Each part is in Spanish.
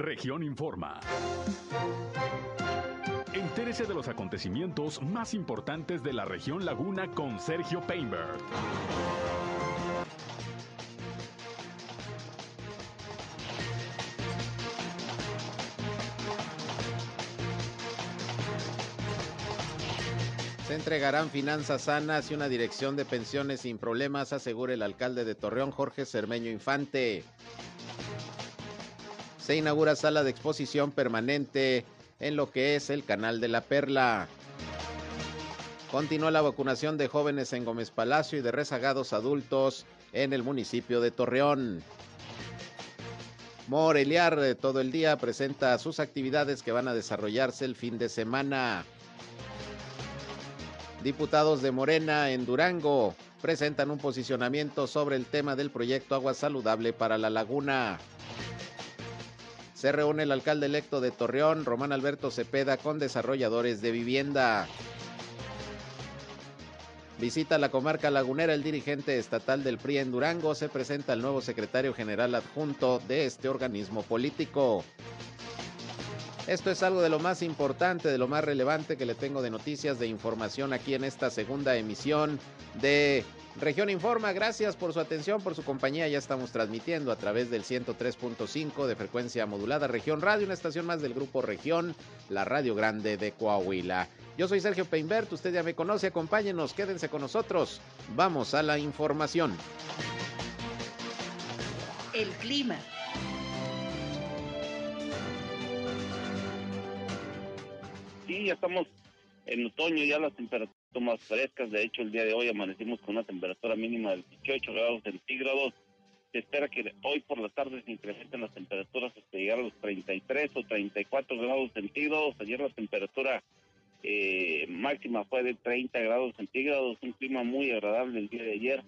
Región Informa. Entérese de los acontecimientos más importantes de la región Laguna con Sergio Painberg. Se entregarán finanzas sanas y una dirección de pensiones sin problemas, asegura el alcalde de Torreón, Jorge Cermeño Infante. Se inaugura sala de exposición permanente en lo que es el Canal de la Perla. Continúa la vacunación de jóvenes en Gómez Palacio y de rezagados adultos en el municipio de Torreón. Moreliar eh, todo el día presenta sus actividades que van a desarrollarse el fin de semana. Diputados de Morena en Durango presentan un posicionamiento sobre el tema del proyecto Agua Saludable para la Laguna. Se reúne el alcalde electo de Torreón, Román Alberto Cepeda, con desarrolladores de vivienda. Visita la comarca lagunera el dirigente estatal del PRI en Durango. Se presenta el nuevo secretario general adjunto de este organismo político. Esto es algo de lo más importante, de lo más relevante que le tengo de noticias, de información aquí en esta segunda emisión de Región Informa. Gracias por su atención, por su compañía. Ya estamos transmitiendo a través del 103.5 de frecuencia modulada Región Radio, una estación más del grupo Región, la Radio Grande de Coahuila. Yo soy Sergio Peinbert, usted ya me conoce, acompáñenos, quédense con nosotros. Vamos a la información. El clima. Sí, ya estamos en otoño, ya las temperaturas son más frescas. De hecho, el día de hoy amanecimos con una temperatura mínima de 18 grados centígrados. Se espera que hoy por la tarde se incrementen las temperaturas hasta llegar a los 33 o 34 grados centígrados. Ayer la temperatura eh, máxima fue de 30 grados centígrados, un clima muy agradable el día de ayer.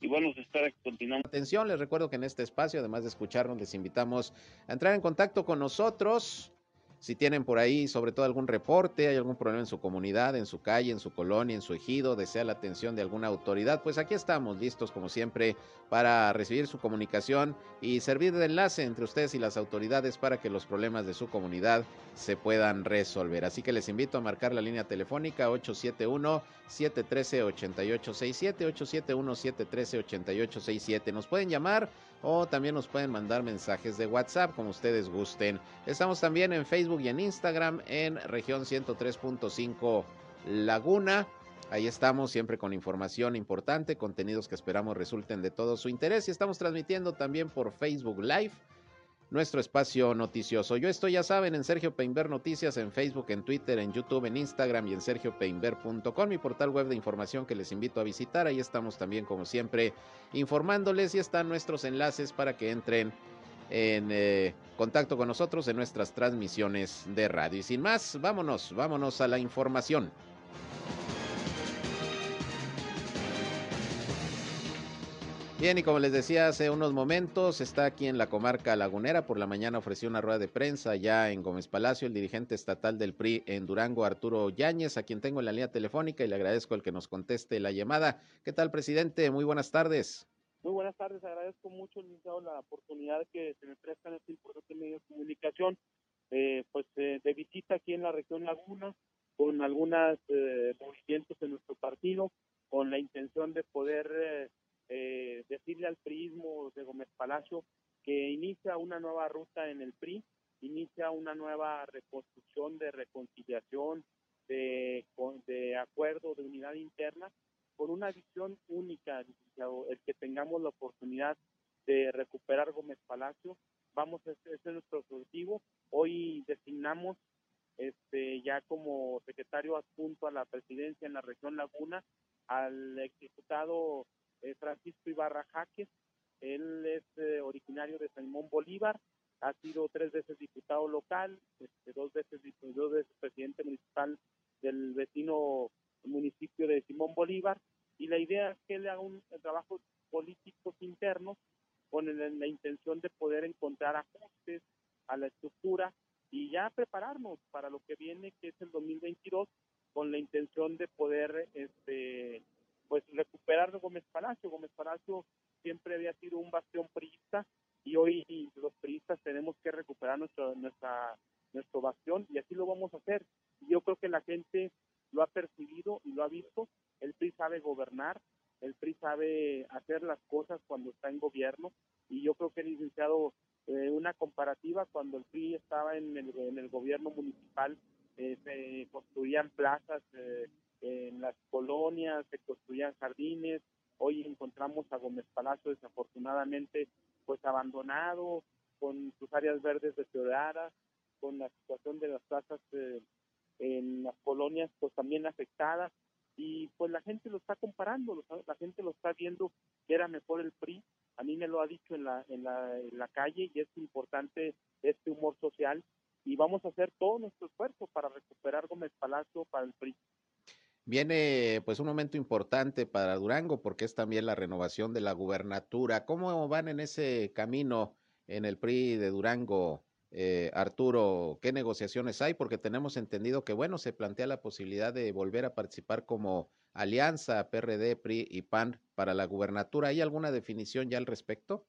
Y bueno, se espera que continuemos. Atención, les recuerdo que en este espacio, además de escucharnos, les invitamos a entrar en contacto con nosotros si tienen por ahí, sobre todo algún reporte, hay algún problema en su comunidad, en su calle, en su colonia, en su ejido, desea la atención de alguna autoridad, pues aquí estamos listos como siempre para recibir su comunicación y servir de enlace entre ustedes y las autoridades para que los problemas de su comunidad se puedan resolver. Así que les invito a marcar la línea telefónica 871-713-8867, 871-713-8867. Nos pueden llamar o también nos pueden mandar mensajes de WhatsApp como ustedes gusten. Estamos también en Facebook y en Instagram en región 103.5 Laguna. Ahí estamos siempre con información importante, contenidos que esperamos resulten de todo su interés y estamos transmitiendo también por Facebook Live nuestro espacio noticioso. Yo estoy, ya saben, en Sergio Peinber Noticias, en Facebook, en Twitter, en YouTube, en Instagram y en sergiopeinber.com, mi portal web de información que les invito a visitar. Ahí estamos también, como siempre, informándoles y están nuestros enlaces para que entren en eh, contacto con nosotros en nuestras transmisiones de radio. Y sin más, vámonos, vámonos a la información. Bien, y como les decía hace unos momentos, está aquí en la comarca lagunera. Por la mañana ofreció una rueda de prensa ya en Gómez Palacio el dirigente estatal del PRI en Durango, Arturo Yáñez, a quien tengo en la línea telefónica y le agradezco el que nos conteste la llamada. ¿Qué tal, presidente? Muy buenas tardes. Muy buenas tardes, agradezco mucho, licenciado, la oportunidad que se me presta en este importante medio de comunicación, eh, pues eh, de visita aquí en la región Laguna, con algunos eh, movimientos de nuestro partido, con la intención de poder eh, decirle al PRIismo de Gómez Palacio que inicia una nueva ruta en el PRI, inicia una nueva reconstrucción de reconciliación, de, de acuerdo, de unidad interna, con una visión única, el que tengamos la oportunidad de recuperar Gómez Palacio. Vamos, ese, ese es nuestro objetivo. Hoy designamos este, ya como secretario adjunto a la presidencia en la región Laguna al exdiputado eh, Francisco Ibarra Jaques. Él es eh, originario de Simón Bolívar, ha sido tres veces diputado local, este, dos, veces, dos veces presidente municipal del vecino municipio de Simón Bolívar. Y la idea es que él haga un trabajo políticos internos con la intención de poder encontrar ajustes a la estructura y ya prepararnos para lo que viene, que es el 2022, con la intención de poder este, recuperar Gómez Palacio. Gómez Palacio siempre había sido un bastión priista y hoy los periodistas tenemos que recuperar nuestro, nuestra, nuestro bastión y así lo vamos a hacer. Yo creo que la gente lo ha percibido y lo ha visto. El PRI sabe gobernar, el PRI sabe hacer las cosas cuando está en gobierno y yo creo que el licenciado eh, una comparativa cuando el PRI estaba en el, en el gobierno municipal eh, se construían plazas eh, en las colonias, se construían jardines, hoy encontramos a Gómez Palacio desafortunadamente pues abandonado, con sus áreas verdes deterioradas, con la situación de las plazas en las colonias pues también afectadas y pues la gente lo está comparando, la gente lo está viendo que era mejor el PRI, a mí me lo ha dicho en la, en la, en la calle y es importante este humor social y vamos a hacer todo nuestro esfuerzo para recuperar Gómez Palacio para el PRI. Viene pues un momento importante para Durango porque es también la renovación de la gubernatura. ¿Cómo van en ese camino en el PRI de Durango, eh, Arturo? ¿Qué negociaciones hay? Porque tenemos entendido que, bueno, se plantea la posibilidad de volver a participar como alianza PRD, PRI y PAN para la gubernatura. ¿Hay alguna definición ya al respecto?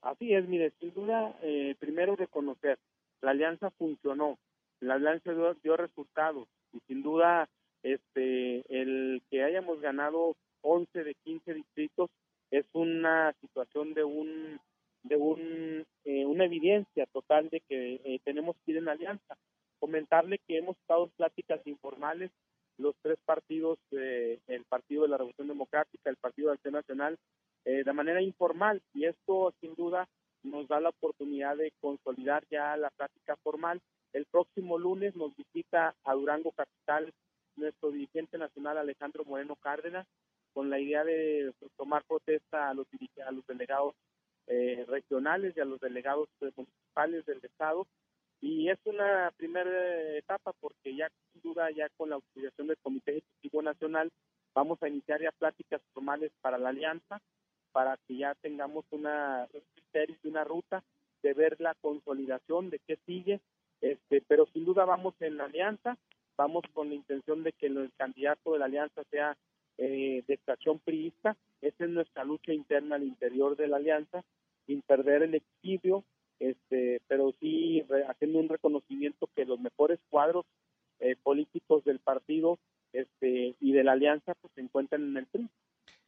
Así es, mire, sin duda, eh, primero reconocer, la alianza funcionó, la alianza dio, resultados y sin duda este el que hayamos ganado 11 de 15 distritos es una situación de un de un eh, una evidencia total de que eh, tenemos que ir en alianza comentarle que hemos estado en pláticas informales los tres partidos eh, el partido de la Revolución Democrática el partido de Acción Nacional de manera informal y esto sin duda nos da la oportunidad de consolidar ya la práctica formal. El próximo lunes nos visita a Durango Capital nuestro dirigente nacional Alejandro Moreno Cárdenas con la idea de tomar protesta a los, a los delegados eh, regionales y a los delegados municipales del Estado. Y es una primera etapa porque ya sin duda ya con la utilización del Comité Ejecutivo Nacional vamos a iniciar ya pláticas formales para la alianza para que ya tengamos una, un criterio y una ruta de ver la consolidación de qué sigue, este, pero sin duda vamos en la alianza, vamos con la intención de que el candidato de la alianza sea eh, de estación priista, esa es nuestra lucha interna al interior de la alianza, sin perder el equilibrio, este, pero sí haciendo un reconocimiento que los mejores cuadros eh, políticos del partido este, y de la alianza pues, se encuentran en el PRI.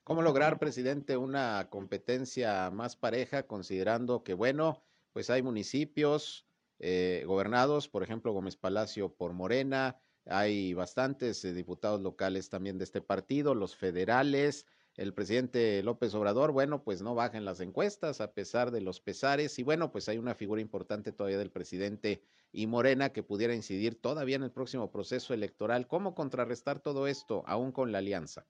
¿Cómo lograr, presidente, una competencia más pareja, considerando que, bueno, pues hay municipios eh, gobernados, por ejemplo, Gómez Palacio por Morena, hay bastantes eh, diputados locales también de este partido, los federales, el presidente López Obrador, bueno, pues no baja en las encuestas a pesar de los pesares y bueno, pues hay una figura importante todavía del presidente y Morena que pudiera incidir todavía en el próximo proceso electoral. ¿Cómo contrarrestar todo esto aún con la alianza?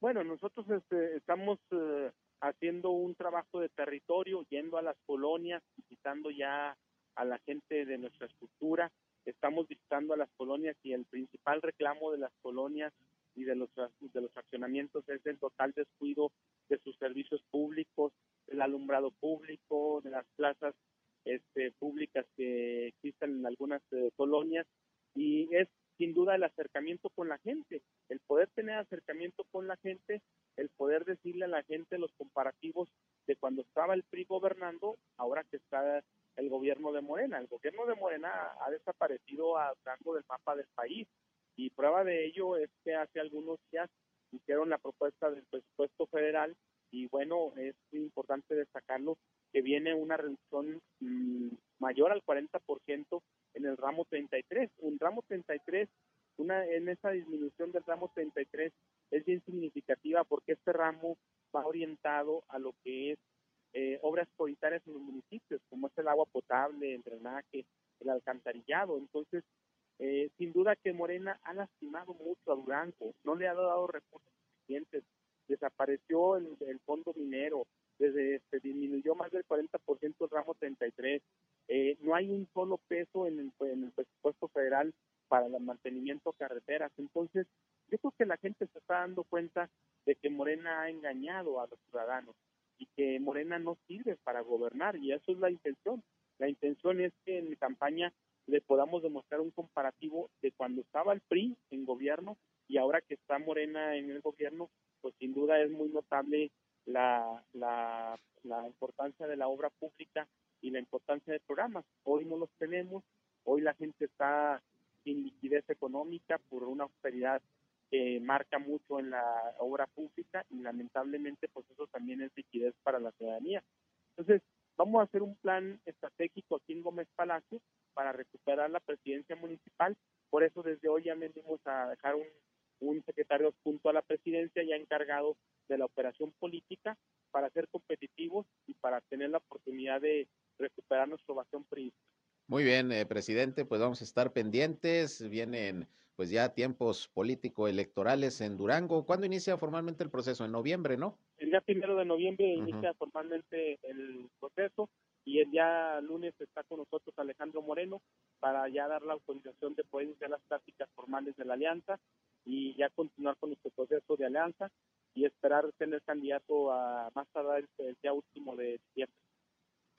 Bueno, nosotros este, estamos eh, haciendo un trabajo de territorio, yendo a las colonias, visitando ya a la gente de nuestra estructura, estamos visitando a las colonias y el principal reclamo de las colonias y de los de los accionamientos es el total descuido de sus servicios públicos, el alumbrado público, de las plazas este, públicas que existen en algunas eh, colonias. Y es sin duda el acercamiento con la gente, el poder tener acercamiento con la gente, el poder decirle a la gente los comparativos de cuando estaba el PRI gobernando, ahora que está el gobierno de Morena. El gobierno de Morena ha desaparecido a rango del mapa del país y prueba de ello es que hace algunos días hicieron la propuesta del presupuesto federal y bueno, es importante destacarlo que viene una reducción mm, mayor al 40% en el ramo 33. Un ramo 33, una, en esa disminución del ramo 33 es bien significativa porque este ramo va orientado a lo que es eh, obras prioritarias en los municipios, como es el agua potable, el drenaje, el alcantarillado. Entonces, eh, sin duda que Morena ha lastimado mucho a Durango, no le ha dado recursos suficientes, desapareció el, fondo minero, desde se disminuyó más del 40% el ramo 33, eh, no hay un solo peso en el, en el presupuesto federal para el mantenimiento de carreteras. Entonces, yo creo que la gente se está dando cuenta de que Morena ha engañado a los ciudadanos y que Morena no sirve para gobernar y eso es la intención. La intención es que en campaña le podamos demostrar un comparativo de cuando estaba el PRI en gobierno y ahora que está Morena en el gobierno, pues sin duda es muy notable la, la, la importancia de la obra pública y la importancia de programas. Hoy no los tenemos, hoy la gente está sin liquidez económica por una austeridad que marca mucho en la obra pública y lamentablemente pues eso también es liquidez para la ciudadanía. Entonces, vamos a hacer un plan estratégico aquí en Gómez Palacio para recuperar la presidencia municipal. Por eso desde hoy ya venimos a dejar un, un secretario junto a la presidencia ya encargado de la operación política para ser competitivos y para tener la oportunidad de recuperar nuestra ovación política. Muy bien, eh, presidente, pues vamos a estar pendientes. Vienen pues ya tiempos político-electorales en Durango. ¿Cuándo inicia formalmente el proceso? En noviembre, ¿no? El día primero de noviembre inicia formalmente el proceso y el día lunes está con nosotros Alejandro Moreno para ya dar la autorización de poder iniciar las prácticas formales de la alianza y ya continuar con nuestro proceso de alianza y esperar tener candidato a más tardar el día último de diciembre.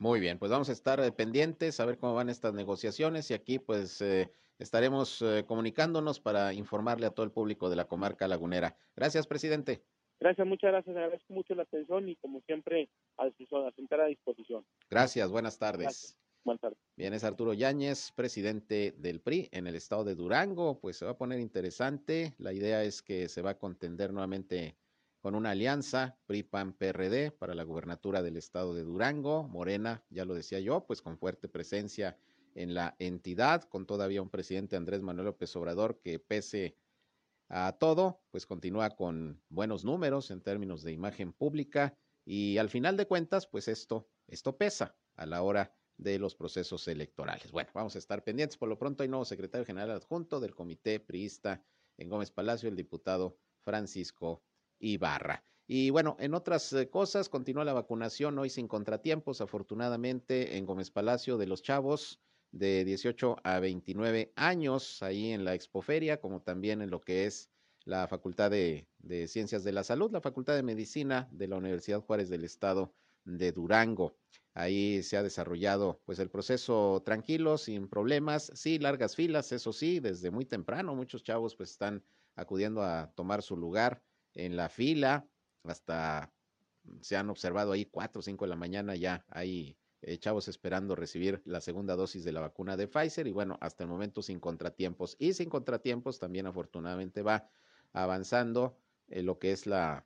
Muy bien, pues vamos a estar eh, pendientes a ver cómo van estas negociaciones y aquí pues eh, estaremos eh, comunicándonos para informarle a todo el público de la comarca lagunera. Gracias, presidente. Gracias, muchas gracias. Agradezco mucho la atención y como siempre a, a, a disposición. Gracias, buenas tardes. Buenas tardes. Bien, es Arturo Yáñez, presidente del PRI en el estado de Durango. Pues se va a poner interesante. La idea es que se va a contender nuevamente con una alianza PRI-PAN-PRD para la gubernatura del estado de Durango. Morena, ya lo decía yo, pues con fuerte presencia en la entidad, con todavía un presidente Andrés Manuel López Obrador que pese a todo, pues continúa con buenos números en términos de imagen pública y al final de cuentas, pues esto, esto pesa a la hora de los procesos electorales. Bueno, vamos a estar pendientes. Por lo pronto hay nuevo secretario general adjunto del comité priista en Gómez Palacio, el diputado Francisco Ibarra. Y bueno, en otras eh, cosas, continúa la vacunación hoy sin contratiempos, afortunadamente, en Gómez Palacio de los Chavos de 18 a 29 años, ahí en la Expoferia, como también en lo que es la Facultad de, de Ciencias de la Salud, la Facultad de Medicina de la Universidad Juárez del Estado de Durango. Ahí se ha desarrollado pues el proceso tranquilo, sin problemas, sí, largas filas, eso sí, desde muy temprano muchos chavos pues están acudiendo a tomar su lugar en la fila, hasta se han observado ahí cuatro o cinco de la mañana ya hay eh, chavos esperando recibir la segunda dosis de la vacuna de Pfizer y bueno, hasta el momento sin contratiempos y sin contratiempos también afortunadamente va avanzando eh, lo que es la,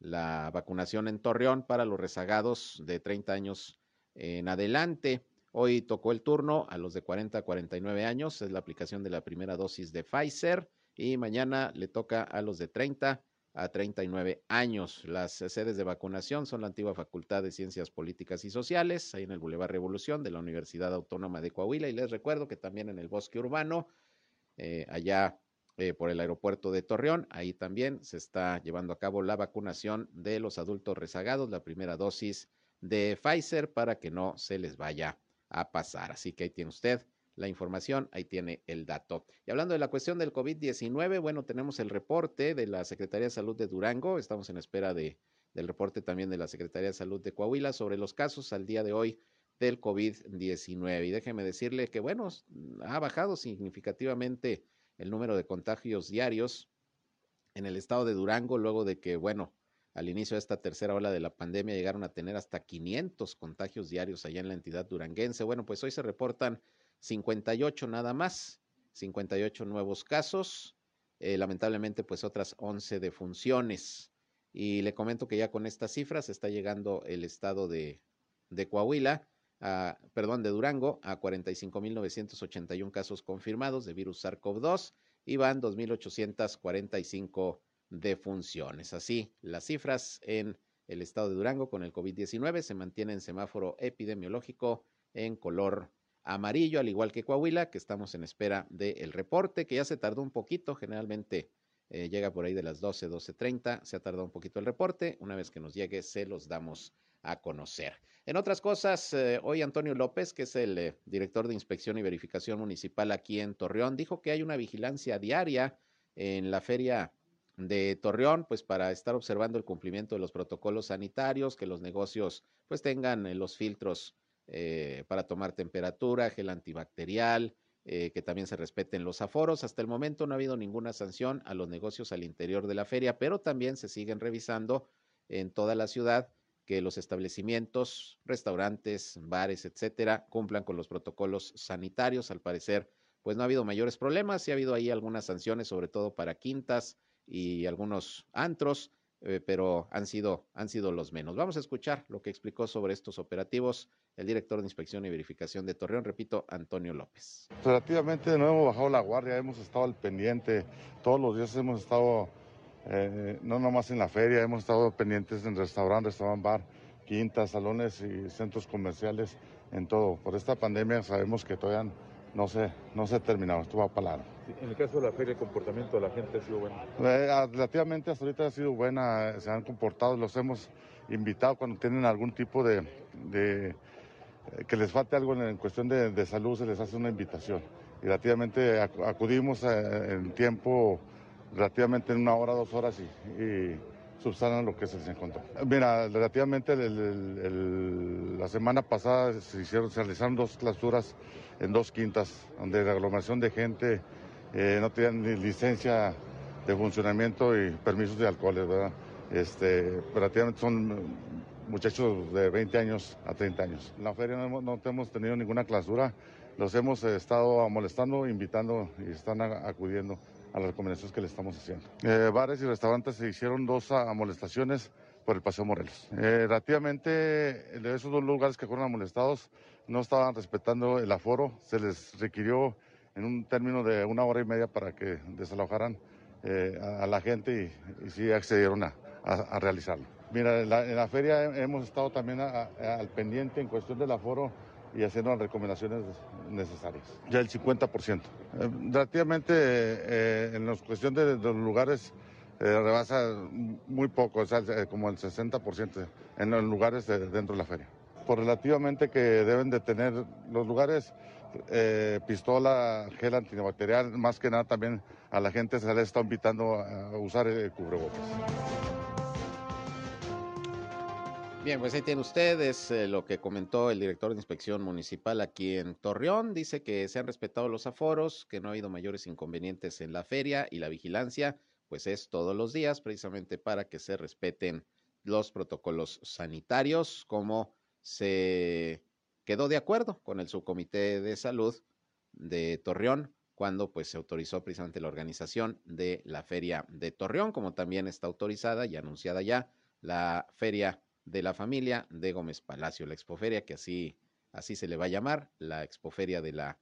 la vacunación en Torreón para los rezagados de 30 años en adelante. Hoy tocó el turno a los de 40 a 49 años, es la aplicación de la primera dosis de Pfizer y mañana le toca a los de 30 a 39 años. Las sedes de vacunación son la antigua Facultad de Ciencias Políticas y Sociales, ahí en el Boulevard Revolución de la Universidad Autónoma de Coahuila. Y les recuerdo que también en el Bosque Urbano, eh, allá eh, por el aeropuerto de Torreón, ahí también se está llevando a cabo la vacunación de los adultos rezagados, la primera dosis de Pfizer para que no se les vaya a pasar. Así que ahí tiene usted la información, ahí tiene el dato. Y hablando de la cuestión del COVID-19, bueno, tenemos el reporte de la Secretaría de Salud de Durango, estamos en espera de, del reporte también de la Secretaría de Salud de Coahuila sobre los casos al día de hoy del COVID-19. Y déjeme decirle que, bueno, ha bajado significativamente el número de contagios diarios en el estado de Durango, luego de que, bueno, al inicio de esta tercera ola de la pandemia llegaron a tener hasta 500 contagios diarios allá en la entidad duranguense. Bueno, pues hoy se reportan 58 nada más, 58 nuevos casos, eh, lamentablemente pues otras 11 defunciones. Y le comento que ya con estas cifras está llegando el estado de, de Coahuila, perdón, de Durango a 45.981 casos confirmados de virus SARS-CoV-2 y van 2.845 defunciones. Así, las cifras en el estado de Durango con el COVID-19 se mantiene en semáforo epidemiológico en color amarillo, al igual que Coahuila, que estamos en espera del reporte, que ya se tardó un poquito, generalmente eh, llega por ahí de las 12, 12.30, se ha tardado un poquito el reporte, una vez que nos llegue se los damos a conocer. En otras cosas, eh, hoy Antonio López, que es el eh, director de inspección y verificación municipal aquí en Torreón, dijo que hay una vigilancia diaria en la feria de Torreón, pues para estar observando el cumplimiento de los protocolos sanitarios, que los negocios pues tengan los filtros eh, para tomar temperatura, gel antibacterial, eh, que también se respeten los aforos. Hasta el momento no ha habido ninguna sanción a los negocios al interior de la feria, pero también se siguen revisando en toda la ciudad que los establecimientos, restaurantes, bares, etcétera, cumplan con los protocolos sanitarios. Al parecer, pues no ha habido mayores problemas, sí ha habido ahí algunas sanciones, sobre todo para quintas y algunos antros, eh, pero han sido, han sido los menos. Vamos a escuchar lo que explicó sobre estos operativos el director de Inspección y Verificación de Torreón, repito, Antonio López. Relativamente no hemos bajado la guardia, hemos estado al pendiente, todos los días hemos estado, eh, no nomás en la feria, hemos estado pendientes en restaurantes, restaurant, bar, quintas, salones y centros comerciales, en todo. Por esta pandemia sabemos que todavía no se, no se ha terminado, esto va para largo. En el caso de la feria, el comportamiento de la gente ha sido bueno. Eh, relativamente hasta ahorita ha sido buena, se han comportado, los hemos invitado cuando tienen algún tipo de, eh, que les falte algo en, cuestión de, salud, se les hace una invitación. Y relativamente acudimos eh, en tiempo, relativamente en una hora, dos horas y, y subsanan lo que se les encontró. Mira, relativamente la semana pasada se, hicieron, se realizaron dos clausuras en dos quintas, donde la aglomeración de gente eh, no tenían ni licencia de funcionamiento y permisos de alcohol, ¿verdad? Este, relativamente son muchachos de 20 años a 30 años. En la feria no hemos, no hemos tenido ninguna clausura, los hemos estado molestando, invitando y están acudiendo a las recomendaciones que le estamos haciendo. Eh, bares y restaurantes se hicieron dos amonestaciones por el Paseo Morelos. Eh, relativamente, de esos dos lugares que fueron amonestados, no estaban respetando el aforo, se les requirió en un término de una hora y media para que desalojaran eh, a, la gente y, y sí accedieron a, a, realizarlo. Mira, en la, feria hemos estado también al pendiente en cuestión del aforo y haciendo las recomendaciones necesarias. Ya el 50%. Eh, relativamente eh, en la cuestión de, los lugares eh, rebasa muy poco, o sea, como el 60% en los lugares dentro de la feria. Por relativamente que deben de tener los lugares pistola, gel antibacterial, más que nada también a la gente se les está invitando a usar el cubrebocas. Bien, pues ahí tiene ustedes eh, lo que comentó el director de inspección municipal aquí en Torreón. Dice que se han respetado los aforos, que no ha habido mayores inconvenientes en la feria y la vigilancia, pues es todos los días precisamente para que se respeten los protocolos sanitarios, como se quedó de acuerdo con el subcomité de salud de Torreón cuando pues se autorizó precisamente la organización de la feria de Torreón, como también está autorizada y anunciada ya la feria de la familia de Gómez Palacio, la expoferia, que así, así se le va a llamar, la expoferia de la,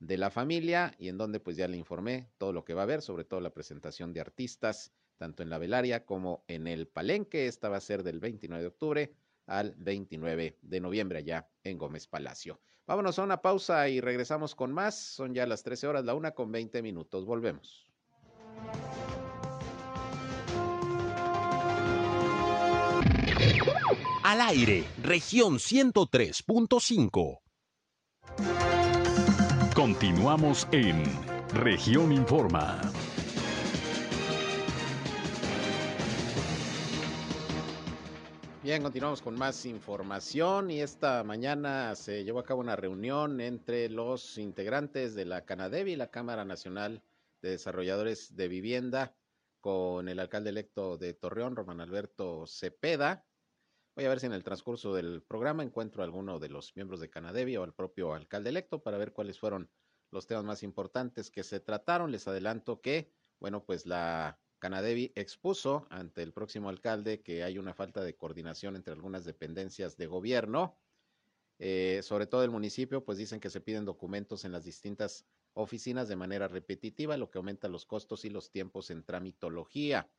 de la familia, y en donde pues ya le informé todo lo que va a haber, sobre todo la presentación de artistas, tanto en la velaria como en el palenque. Esta va a ser del 29 de octubre al 29 de noviembre allá en Gómez Palacio. Vámonos a una pausa y regresamos con más. Son ya las 13 horas, la una con 20 minutos. Volvemos. Al aire, región 103.5. Continuamos en región Informa. Bien, continuamos con más información y esta mañana se llevó a cabo una reunión entre los integrantes de la Canadevi, la Cámara Nacional de Desarrolladores de Vivienda, con el alcalde electo de Torreón, Román Alberto Cepeda, Voy a ver si en el transcurso del programa encuentro a alguno de los miembros de Canadevi o al propio alcalde electo para ver cuáles fueron los temas más importantes que se trataron. Les adelanto que, bueno, pues la Canadevi expuso ante el próximo alcalde que hay una falta de coordinación entre algunas dependencias de gobierno, eh, sobre todo el municipio, pues dicen que se piden documentos en las distintas oficinas de manera repetitiva, lo que aumenta los costos y los tiempos en tramitología.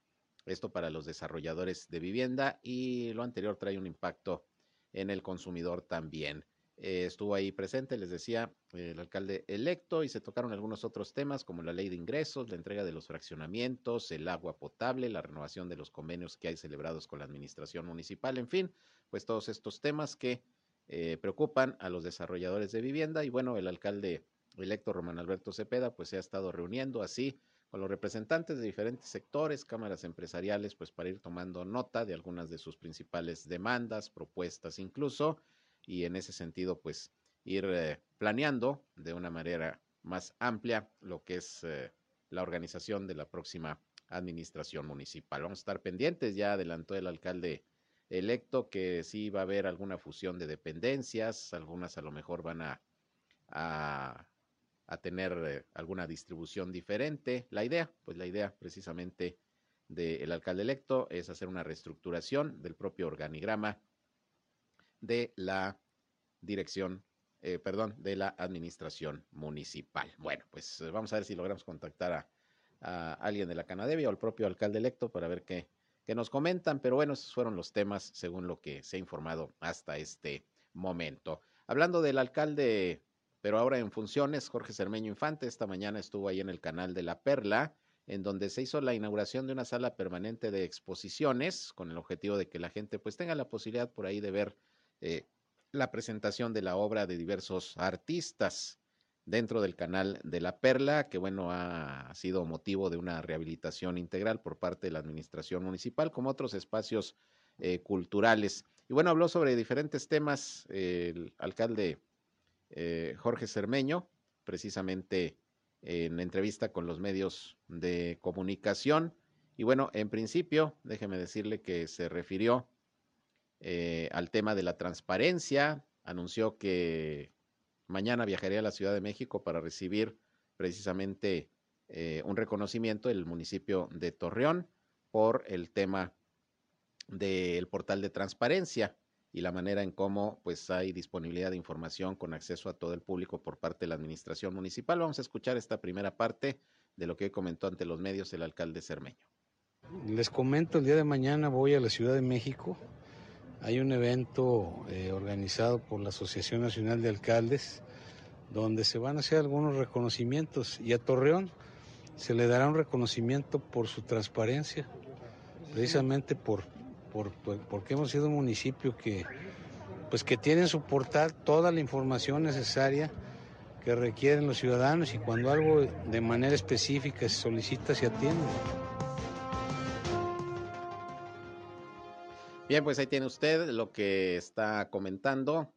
Esto para los desarrolladores de vivienda y lo anterior trae un impacto en el consumidor también. Eh, estuvo ahí presente, les decía, el alcalde electo y se tocaron algunos otros temas como la ley de ingresos, la entrega de los fraccionamientos, el agua potable, la renovación de los convenios que hay celebrados con la administración municipal, en fin, pues todos estos temas que eh, preocupan a los desarrolladores de vivienda y bueno, el alcalde electo Román Alberto Cepeda pues se ha estado reuniendo así con los representantes de diferentes sectores, cámaras empresariales, pues para ir tomando nota de algunas de sus principales demandas, propuestas incluso, y en ese sentido, pues ir eh, planeando de una manera más amplia lo que es eh, la organización de la próxima administración municipal. Vamos a estar pendientes, ya adelantó el alcalde electo que sí va a haber alguna fusión de dependencias, algunas a lo mejor van a, a, tener eh, alguna distribución diferente. La idea, pues la idea precisamente del alcalde electo es hacer una reestructuración del propio organigrama de la dirección, eh, perdón, de la administración municipal. Bueno, pues eh, vamos a ver si logramos contactar a, alguien de la Canadevia o al propio alcalde electo para ver qué, qué nos comentan, pero bueno, esos fueron los temas según lo que se ha informado hasta este momento. Hablando del alcalde, pero ahora en funciones, Jorge Cermeño Infante, esta mañana estuvo ahí en el canal de La Perla en donde se hizo la inauguración de una sala permanente de exposiciones con el objetivo de que la gente pues tenga la posibilidad por ahí de ver eh, la presentación de la obra de diversos artistas dentro del canal de la Perla, que bueno, ha sido motivo de una rehabilitación integral por parte de la administración municipal, como otros espacios eh, culturales. Y bueno, habló sobre diferentes temas el alcalde eh, Jorge Cermeño, precisamente en entrevista con los medios de comunicación. Y bueno, en principio, déjeme decirle que se refirió eh, al tema de la transparencia, anunció que mañana viajaría a la Ciudad de México para recibir precisamente eh, un reconocimiento del municipio de Torreón por el tema del portal de transparencia y la manera en cómo pues hay disponibilidad de información con acceso a todo el público por parte de la administración municipal. Vamos a escuchar esta primera parte de lo que hoy comentó ante los medios el alcalde Cermeño. Les comento, el día de mañana voy a la Ciudad de México. Hay un evento eh, organizado por la Asociación Nacional de Alcaldes donde se van a hacer algunos reconocimientos y a Torreón se le dará un reconocimiento por su transparencia, precisamente por, porque hemos sido un municipio que, pues que tiene en su portal toda la información necesaria que requieren los ciudadanos y cuando algo de manera específica se solicita se atiende. Bien, pues ahí tiene usted lo que está comentando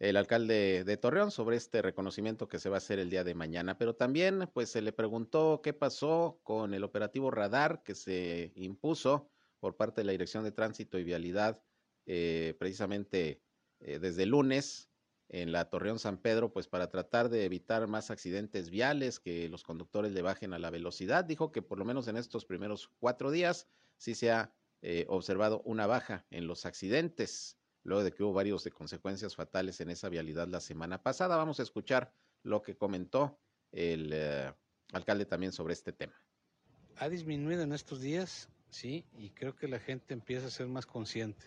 el alcalde de Torreón sobre este reconocimiento que se va a hacer el día de mañana, pero también pues se le preguntó qué pasó con el operativo radar que se impuso por parte de la Dirección de Tránsito y Vialidad, eh, precisamente eh, desde el lunes en la Torreón San Pedro, pues para tratar de evitar más accidentes viales, que los conductores le bajen a la velocidad. Dijo que por lo menos en estos primeros cuatro días sí se ha eh, observado una baja en los accidentes, luego de que hubo varios de consecuencias fatales en esa vialidad la semana pasada. Vamos a escuchar lo que comentó el alcalde también sobre este tema. Ha disminuido en estos días ¿sí? Y creo que la gente empieza a ser más consciente.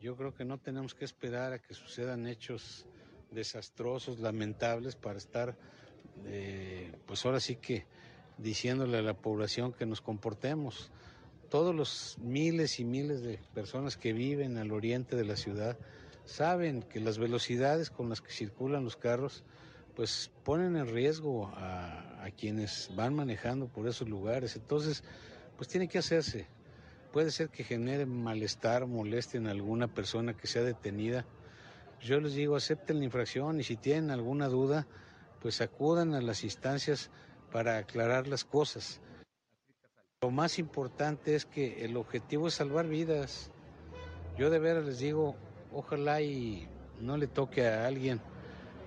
Yo creo que no tenemos que esperar a que sucedan hechos desastrosos, lamentables, para estar, eh, pues ahora sí que diciéndole a la población que nos comportemos. Todos los miles y miles de personas que viven al oriente de la ciudad saben que las velocidades con las que circulan los carros pues ponen en riesgo a, quienes van manejando por esos lugares. Entonces, pues tiene que hacerse. Puede ser que genere malestar, molestia en alguna persona que sea detenida. Yo les digo, acepten la infracción y si tienen alguna duda, pues acudan a las instancias para aclarar las cosas. Lo más importante es que el objetivo es salvar vidas. Yo de veras les digo, ojalá y no le toque a alguien,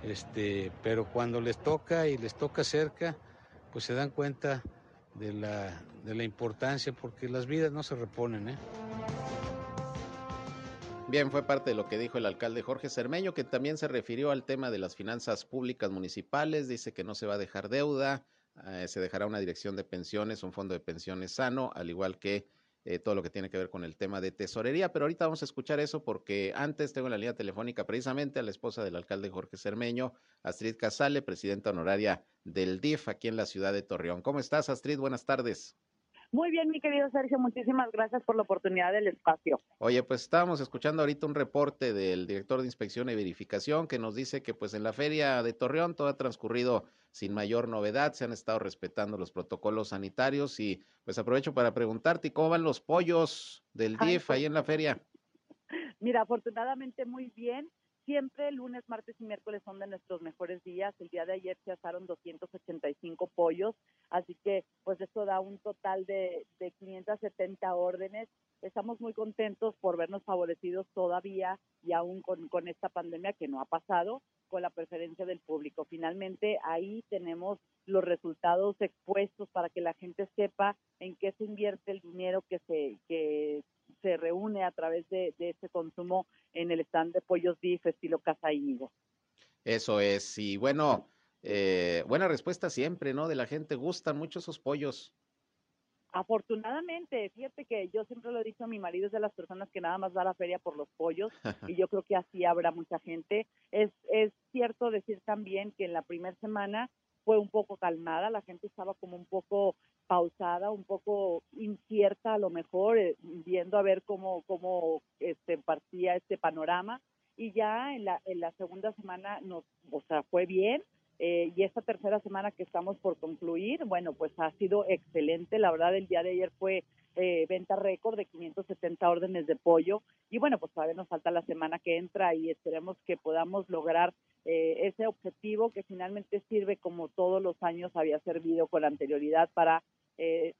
este, pero cuando les toca y les toca cerca, pues se dan cuenta de la, de la importancia, porque las vidas no se reponen. ¿eh? Bien, fue parte de lo que dijo el alcalde Jorge Cermeño, que también se refirió al tema de las finanzas públicas municipales, dice que no se va a dejar deuda, eh, se dejará una dirección de pensiones, un fondo de pensiones sano, al igual que eh, todo lo que tiene que ver con el tema de tesorería, pero ahorita vamos a escuchar eso porque antes tengo en la línea telefónica precisamente a la esposa del alcalde Jorge Cermeño, Astrid Casale, presidenta honoraria del DIF aquí en la ciudad de Torreón. ¿Cómo estás, Astrid? Buenas tardes. Muy bien, mi querido Sergio, muchísimas gracias por la oportunidad del espacio. Oye, pues estábamos escuchando ahorita un reporte del director de inspección y verificación que nos dice que pues en la feria de Torreón todo ha transcurrido sin mayor novedad, se han estado respetando los protocolos sanitarios y pues aprovecho para preguntarte cómo van los pollos del DIF ahí en la feria. Mira, afortunadamente muy bien. Siempre lunes, martes y miércoles son de nuestros mejores días. El día de ayer se asaron 285 pollos. Así que, pues esto da un total de, de 570 órdenes. Estamos muy contentos por vernos favorecidos todavía y aún con, con esta pandemia que no ha pasado, con la preferencia del público. Finalmente, ahí tenemos los resultados expuestos para que la gente sepa en qué se invierte el dinero que se, que se reúne a través de, de ese consumo en el stand de pollos beef estilo Casa Íñigo. Eso es, y bueno, eh, buena respuesta siempre, ¿no? De la gente, gustan mucho esos pollos. Afortunadamente, fíjate que yo siempre lo he dicho, mi marido es de las personas que nada más va a la feria por los pollos y yo creo que así habrá mucha gente. Es, es cierto decir también que en la primera semana fue un poco calmada, la gente estaba como un poco pausada, un poco incierta a lo mejor, eh, viendo a ver cómo, cómo este, partía este panorama y ya en la, en la segunda semana nos, o sea, fue bien, eh, y esta tercera semana que estamos por concluir, bueno, pues ha sido excelente. La verdad, el día de ayer fue eh, venta récord de 570 órdenes de pollo. Y bueno, pues todavía nos falta la semana que entra y esperemos que podamos lograr eh, ese objetivo que finalmente sirve como todos los años había servido con anterioridad para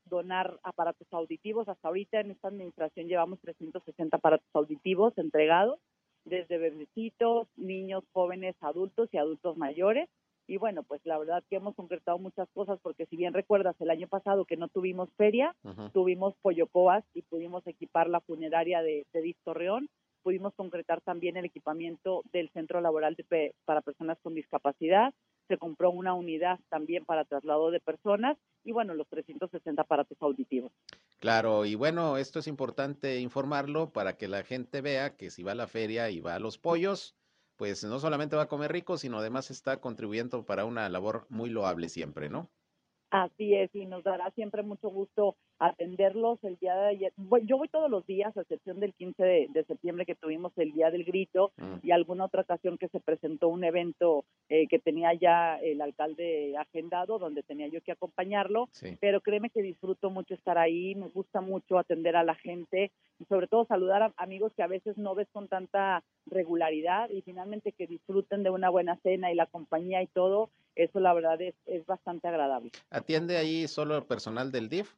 donar aparatos auditivos. Hasta ahorita en esta administración llevamos 360 aparatos auditivos entregados, desde bebecitos, niños, jóvenes, adultos y adultos mayores. Y bueno, pues la verdad que hemos concretado muchas cosas porque si bien recuerdas el año pasado que no tuvimos feria, tuvimos pollocoas y pudimos equipar la funeraria de, de Torreón, pudimos concretar también el equipamiento del centro laboral de, para personas con discapacidad, se compró una unidad también para traslado de personas y bueno, los 360 aparatos auditivos. Claro, y bueno, esto es importante informarlo para que la gente vea que si va a la feria y va a los pollos, pues no solamente va a comer rico, sino además está contribuyendo para una labor muy loable siempre, ¿no? Así es, y nos dará siempre mucho gusto atenderlos el día de ayer. Yo voy todos los días, a excepción del 15 de, septiembre que tuvimos el Día del Grito mm. y alguna otra ocasión que se presentó un evento eh, que tenía ya el alcalde agendado, donde tenía yo que acompañarlo. Pero créeme que disfruto mucho estar ahí, me gusta mucho atender a la gente y sobre todo saludar a amigos que a veces no ves con tanta regularidad y finalmente que disfruten de una buena cena y la compañía y todo. Eso la verdad es, es bastante agradable. ¿Atiende ahí solo el personal del DIF?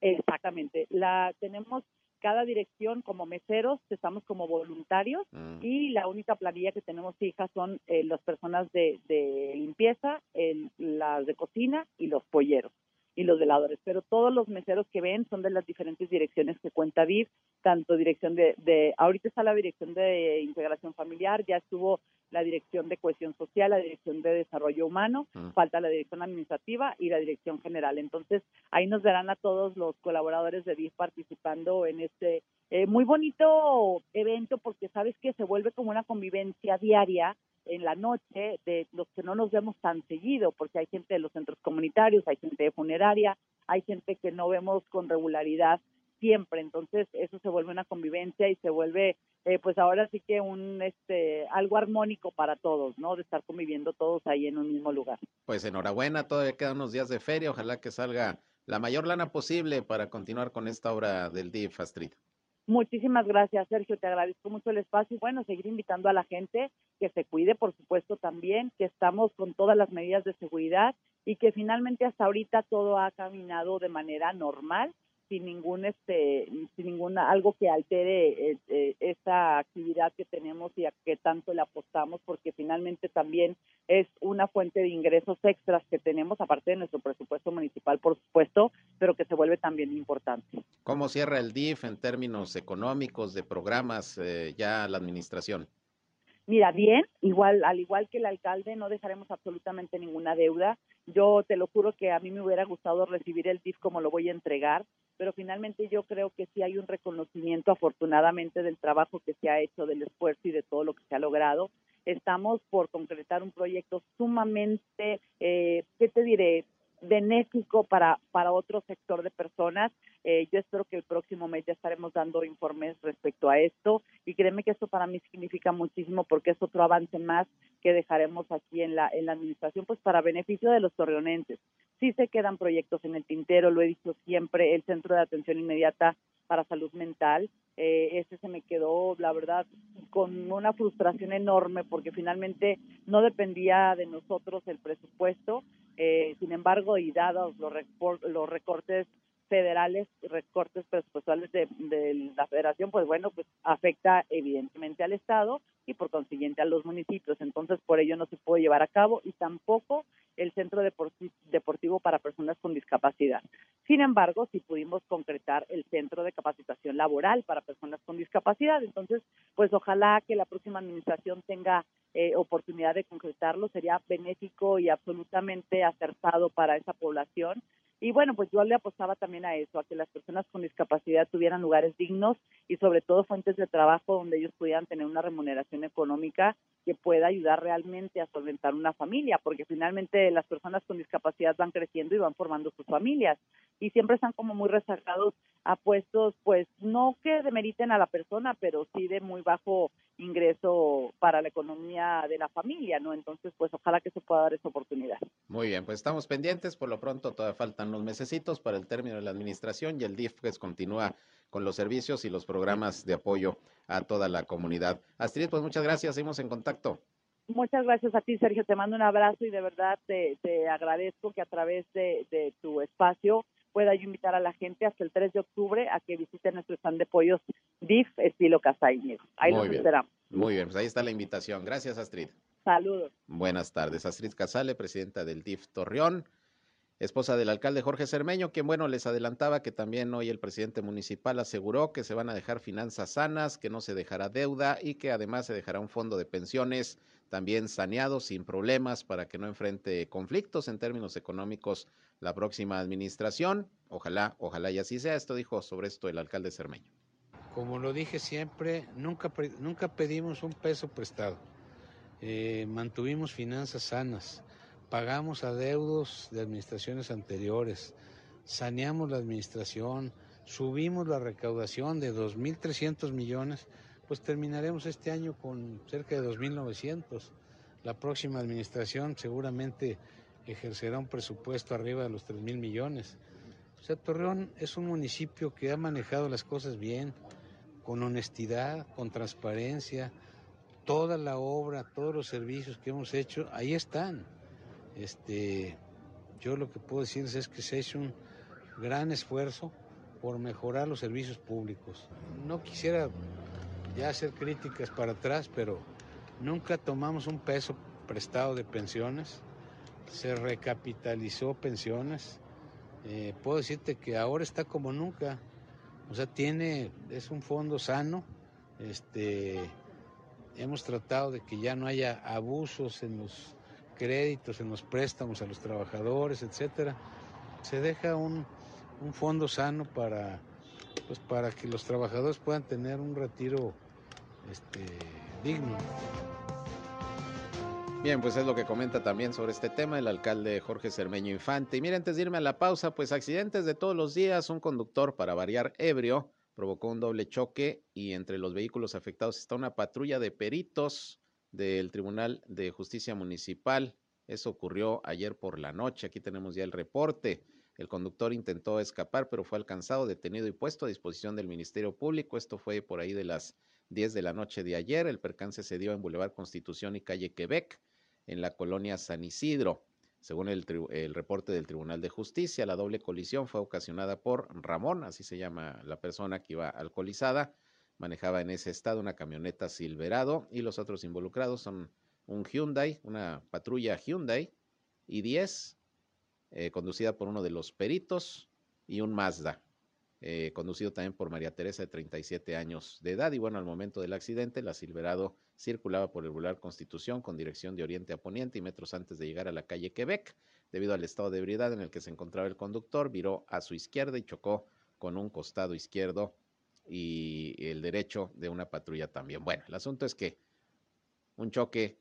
Exactamente. La tenemos cada dirección como meseros, estamos como voluntarios mm. y la única planilla que tenemos fija son eh, las personas de, de limpieza, el, las de cocina y los polleros y los veladores, pero todos los meseros que ven son de las diferentes direcciones que cuenta DIF, tanto dirección de, de, ahorita está la dirección de integración familiar, ya estuvo la dirección de cohesión social, la dirección de desarrollo humano, mm. falta la dirección administrativa y la dirección general. Entonces, ahí nos verán a todos los colaboradores de DIF participando en este eh, muy bonito evento porque sabes que se vuelve como una convivencia diaria en la noche de los que no nos vemos tan seguido, porque hay gente de los centros comunitarios, hay gente de funeraria, hay gente que no vemos con regularidad siempre, entonces eso se vuelve una convivencia y se vuelve eh, pues ahora sí que un este algo armónico para todos, ¿no? De estar conviviendo todos ahí en un mismo lugar. Pues enhorabuena, todavía quedan unos días de feria, ojalá que salga la mayor lana posible para continuar con esta obra del DIF Astrid. Muchísimas gracias, Sergio. Te agradezco mucho el espacio y bueno, seguir invitando a la gente que se cuide, por supuesto, también, que estamos con todas las medidas de seguridad y que finalmente hasta ahorita todo ha caminado de manera normal sin ningún este sin ninguna algo que altere eh, eh, esta actividad que tenemos y a que tanto le apostamos porque finalmente también es una fuente de ingresos extras que tenemos aparte de nuestro presupuesto municipal por supuesto pero que se vuelve también importante cómo cierra el DIF en términos económicos de programas eh, ya la administración Mira, bien, igual, al igual que el alcalde, no dejaremos absolutamente ninguna deuda. Yo te lo juro que a mí me hubiera gustado recibir el DIF como lo voy a entregar, pero finalmente yo creo que sí hay un reconocimiento, afortunadamente, del trabajo que se ha hecho, del esfuerzo y de todo lo que se ha logrado. Estamos por concretar un proyecto sumamente, eh, ¿qué te diré? Benéfico para, para otro sector de personas. Eh, yo espero que el próximo mes ya estaremos dando informes respecto a esto y créeme que esto para mí significa muchísimo porque es otro avance más que dejaremos aquí en la, en la administración pues para beneficio de los torreonenses. Sí se quedan proyectos en el tintero, lo he dicho siempre, el Centro de Atención Inmediata para Salud Mental, eh, ese se me quedó, la verdad, con una frustración enorme porque finalmente no dependía de nosotros el presupuesto, Eh, sin embargo, y dados los, los recortes federales, recortes presupuestales de, de, la federación, pues bueno, pues afecta evidentemente al Estado y por consiguiente a los municipios. Entonces, por ello no se puede llevar a cabo y tampoco el centro deportivo para personas con discapacidad. Sin embargo, sí pudimos concretar el centro de capacitación laboral para personas con discapacidad. Entonces, pues ojalá que la próxima administración tenga eh, oportunidad de concretarlo. Sería benéfico y absolutamente acertado para esa población y bueno, pues yo le apostaba también a eso, a que las personas con discapacidad tuvieran lugares dignos y sobre todo fuentes de trabajo donde ellos pudieran tener una remuneración económica que pueda ayudar realmente a solventar una familia, porque finalmente las personas con discapacidad van creciendo y van formando sus familias y siempre están como muy rezagados a puestos, pues no que demeriten a la persona, pero sí de muy bajo ingreso para la economía de la familia, ¿no? Entonces, pues ojalá que se pueda dar esa oportunidad. Muy bien, pues estamos pendientes, por lo pronto todavía faltan unos mesecitos para el término de la administración y el DIF pues continúa con los servicios y los programas de apoyo a toda la comunidad. Astrid, pues muchas gracias, seguimos en contacto. Muchas gracias a ti, Sergio. Te mando un abrazo y de verdad te, te agradezco que a través de, de tu espacio pueda yo invitar a la gente hasta el 3 de octubre a que visiten nuestro stand de pollos DIF estilo Casaiñez. Ahí los esperamos. Muy bien, pues ahí está la invitación. Gracias, Astrid. Saludos. Buenas tardes. Astrid Casale, presidenta del DIF Torreón, esposa del alcalde Jorge Cermeño, quien, bueno, les adelantaba que también hoy el presidente municipal aseguró que se van a dejar finanzas sanas, que no se dejará deuda y que además se dejará un fondo de pensiones también saneado, sin problemas, para que no enfrente conflictos en términos económicos la próxima administración. Ojalá, ojalá y así sea. Esto dijo sobre esto el alcalde Cermeño. Como lo dije siempre, nunca, nunca pedimos un peso prestado. Eh, mantuvimos finanzas sanas, pagamos adeudos de administraciones anteriores, saneamos la administración, subimos la recaudación de 2.300 millones, pues terminaremos este año con cerca de 2.900. La próxima administración seguramente ejercerá un presupuesto arriba de los 3 mil millones. O sea, Torreón es un municipio que ha manejado las cosas bien, con honestidad, con transparencia. Toda la obra, todos los servicios que hemos hecho, ahí están. Este, yo lo que puedo decirles es que se ha hecho un gran esfuerzo por mejorar los servicios públicos. No quisiera ya hacer críticas para atrás, pero nunca tomamos un peso prestado de pensiones se recapitalizó pensiones. Eh, puedo decirte que ahora está como nunca. O sea, tiene, es un fondo sano. Este, hemos tratado de que ya no haya abusos en los créditos, en los préstamos a los trabajadores, etcétera. Se deja un, un fondo sano para, pues, para que los trabajadores puedan tener un retiro este, digno. Bien, pues es lo que comenta también sobre este tema el alcalde Jorge Cermeño Infante. Y mira, antes de irme a la pausa, pues accidentes de todos los días, un conductor para variar ebrio provocó un doble choque y entre los vehículos afectados está una patrulla de peritos del Tribunal de Justicia Municipal. Eso ocurrió ayer por la noche. Aquí tenemos ya el reporte. El conductor intentó escapar, pero fue alcanzado, detenido y puesto a disposición del Ministerio Público. Esto fue por ahí de las 10 de la noche de ayer. El percance se dio en Boulevard Constitución y calle Quebec en la colonia San Isidro. Según el, reporte del Tribunal de Justicia, la doble colisión fue ocasionada por Ramón, así se llama la persona que iba alcoholizada, manejaba en ese estado una camioneta Silverado y los otros involucrados son un Hyundai, una patrulla Hyundai y 10, eh, conducida por uno de los peritos y un Mazda. Eh, conducido también por María Teresa de 37 años de edad. Y bueno, al momento del accidente, la Silverado circulaba por el Boulevard Constitución con dirección de oriente a poniente y metros antes de llegar a la calle Quebec. Debido al estado de ebriedad en el que se encontraba el conductor, viró a su izquierda y chocó con un costado izquierdo y el derecho de una patrulla también. Bueno, el asunto es que un choque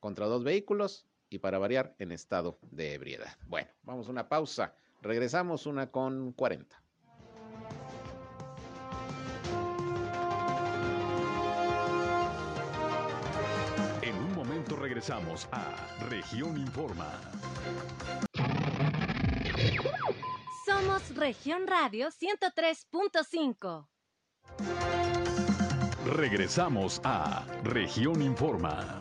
contra dos vehículos y para variar en estado de ebriedad. Bueno, vamos a una pausa. Regresamos una con 40. regresamos a Región Informa. Somos Región Radio 103.5. Regresamos a Región Informa.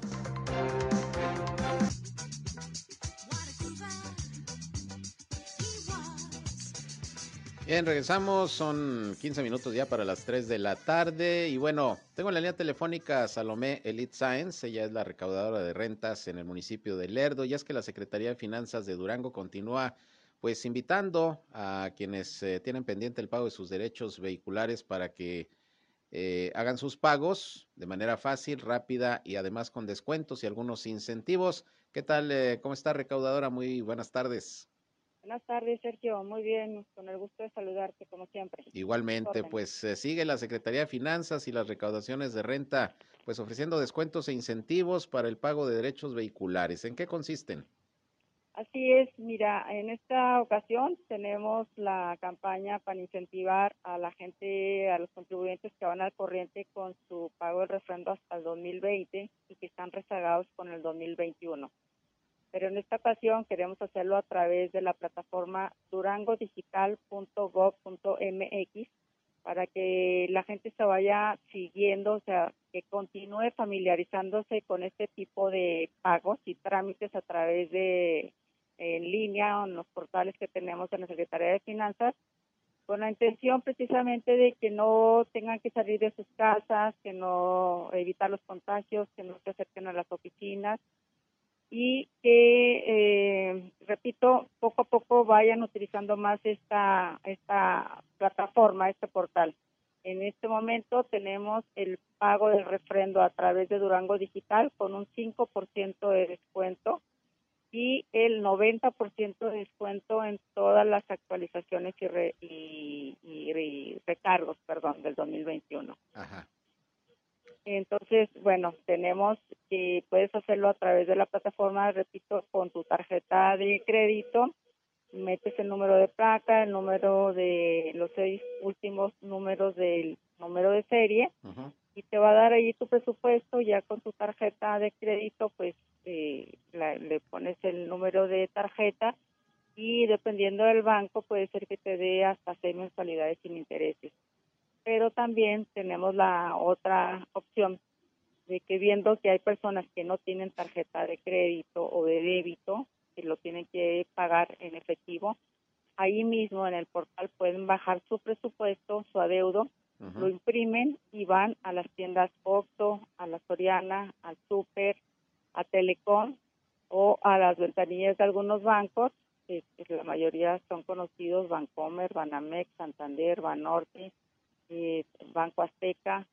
Bien, regresamos, son 15 minutos ya para las 3 de la tarde. Y bueno, tengo en la línea telefónica a Salomé Elite Science, ella es la recaudadora de rentas en el municipio de Lerdo. Y es que la Secretaría de Finanzas de Durango continúa pues invitando a quienes eh, tienen pendiente el pago de sus derechos vehiculares para que eh, hagan sus pagos de manera fácil, rápida y además con descuentos y algunos incentivos. ¿Qué tal? Eh, ¿Cómo está recaudadora? Muy buenas tardes. Buenas tardes, Sergio. Muy bien, con el gusto de saludarte, como siempre. Igualmente, pues sigue la Secretaría de Finanzas y las recaudaciones de renta, pues ofreciendo descuentos e incentivos para el pago de derechos vehiculares. ¿En qué consisten? Así es, mira, en esta ocasión tenemos la campaña para incentivar a la gente, a los contribuyentes que van al corriente con su pago de refrendo hasta el 2020 y que están rezagados con el 2021 pero en esta ocasión queremos hacerlo a través de la plataforma durangodigital.gov.mx para que la gente se vaya siguiendo, o sea, que continúe familiarizándose con este tipo de pagos y trámites a través de en línea o en los portales que tenemos en la Secretaría de Finanzas, con la intención precisamente de que no tengan que salir de sus casas, que no evitar los contagios, que no se acerquen a las oficinas y que, eh, repito, poco a poco vayan utilizando más esta, esta plataforma, este portal. En este momento tenemos el pago del refrendo a través de Durango Digital con un 5% de descuento y el 90% de descuento en todas las actualizaciones y, y recargos, perdón, del 2021. Ajá. Entonces, bueno, tenemos que puedes hacerlo a través de la plataforma, repito, con tu tarjeta de crédito, metes el número de placa, el número de los seis últimos números del número de serie y te va a dar ahí tu presupuesto ya con tu tarjeta de crédito, pues eh, le pones el número de tarjeta y dependiendo del banco puede ser que te dé hasta seis mensualidades sin intereses. Pero también tenemos la otra opción de que viendo que hay personas que no tienen tarjeta de crédito o de débito, que lo tienen que pagar en efectivo, ahí mismo en el portal pueden bajar su presupuesto, su adeudo, lo imprimen y van a las tiendas Oxxo, a la Soriana, al Super, a Telecom o a las ventanillas de algunos bancos, que, la mayoría son conocidos, Bancomer, Banamex, Santander, Banorte, eh, Banco Azteca,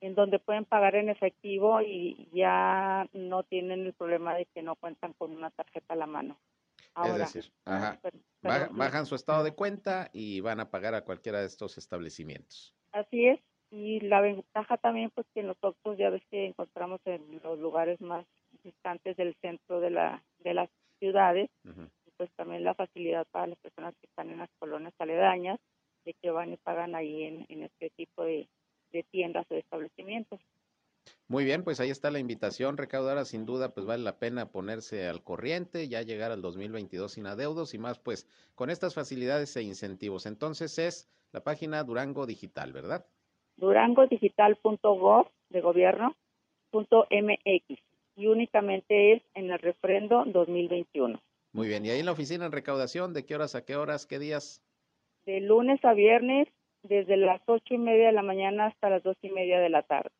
en donde pueden pagar en efectivo y ya no tienen el problema de que no cuentan con una tarjeta a la mano. es decir, bajan su estado de cuenta y van a pagar a cualquiera de estos establecimientos. Así es, y la ventaja también pues que nosotros ya ves que encontramos en los lugares más distantes del centro de la de las ciudades, pues también la facilidad para las personas que están en las colonias aledañas de que van y pagan ahí en, este tipo de, tiendas o establecimientos. Muy bien, pues ahí está la invitación recaudadora. Sin duda, pues vale la pena ponerse al corriente, ya llegar al 2022 sin adeudos y más, pues con estas facilidades e incentivos. Entonces es la página Durango Digital, ¿verdad? durangodigital.gov de gobierno punto mx y únicamente es en el refrendo 2021. Muy bien, y ahí en la oficina en recaudación, ¿de qué horas a qué horas, qué días? de lunes a viernes desde las ocho y media de la mañana hasta las dos y media de la tarde.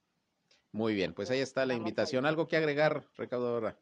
Muy bien, pues ahí está la invitación. ¿Algo que agregar, recaudadora?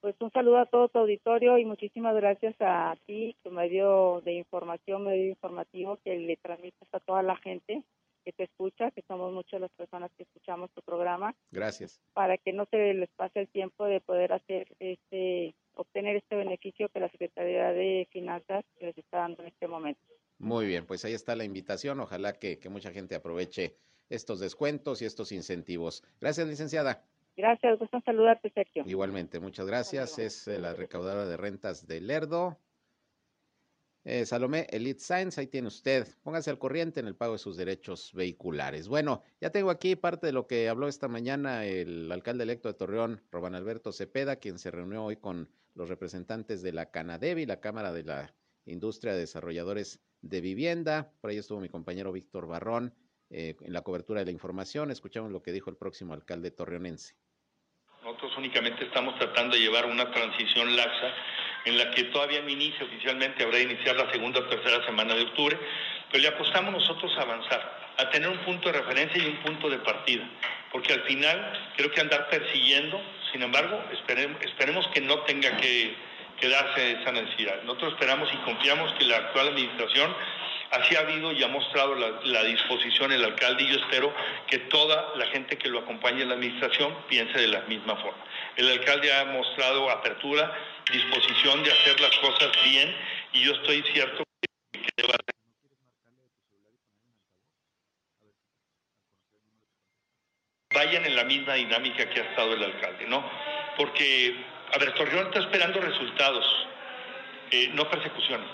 Pues un saludo a todo tu auditorio y muchísimas gracias a ti, tu medio de información, medio informativo que le transmites a toda la gente que te escucha, que somos muchas las personas que escuchamos tu programa. Gracias. Para que no se les pase el tiempo de poder hacer este, obtener este beneficio que la Secretaría de Finanzas les está dando en este momento. Muy bien, pues ahí está la invitación. Ojalá que, mucha gente aproveche estos descuentos y estos incentivos. Gracias, licenciada. Gracias, gusto saludarte, Sergio. Igualmente, muchas gracias. Es eh, la recaudadora de rentas de Lerdo. Eh, Salomé Elite Science, ahí tiene usted. Póngase al corriente en el pago de sus derechos vehiculares. Bueno, ya tengo aquí parte de lo que habló esta mañana el alcalde electo de Torreón, Roban Alberto Cepeda, quien se reunió hoy con los representantes de la Canadevi, la Cámara de la Industria de Desarrolladores de Vivienda. Por ahí estuvo mi compañero Víctor Barrón eh, en la cobertura de la información. Escuchamos lo que dijo el próximo alcalde torreonense. Nosotros únicamente estamos tratando de llevar una transición laxa en la que todavía no inicia oficialmente, habrá de iniciar la segunda o tercera semana de octubre, pero le apostamos nosotros a avanzar, a tener un punto de referencia y un punto de partida, porque al final creo que andar persiguiendo, sin embargo, esperemos, que no tenga que, que darse esa necesidad. Nosotros esperamos y confiamos que la actual administración Así ha habido y ha mostrado la, disposición el alcalde y yo espero que toda la gente que lo acompañe en la administración piense de la misma forma. El alcalde ha mostrado apertura, disposición de hacer las cosas bien y yo estoy cierto que va a vayan en la misma dinámica que ha estado el alcalde, ¿no? Porque, a ver, Torreón está esperando resultados, eh, no persecuciones.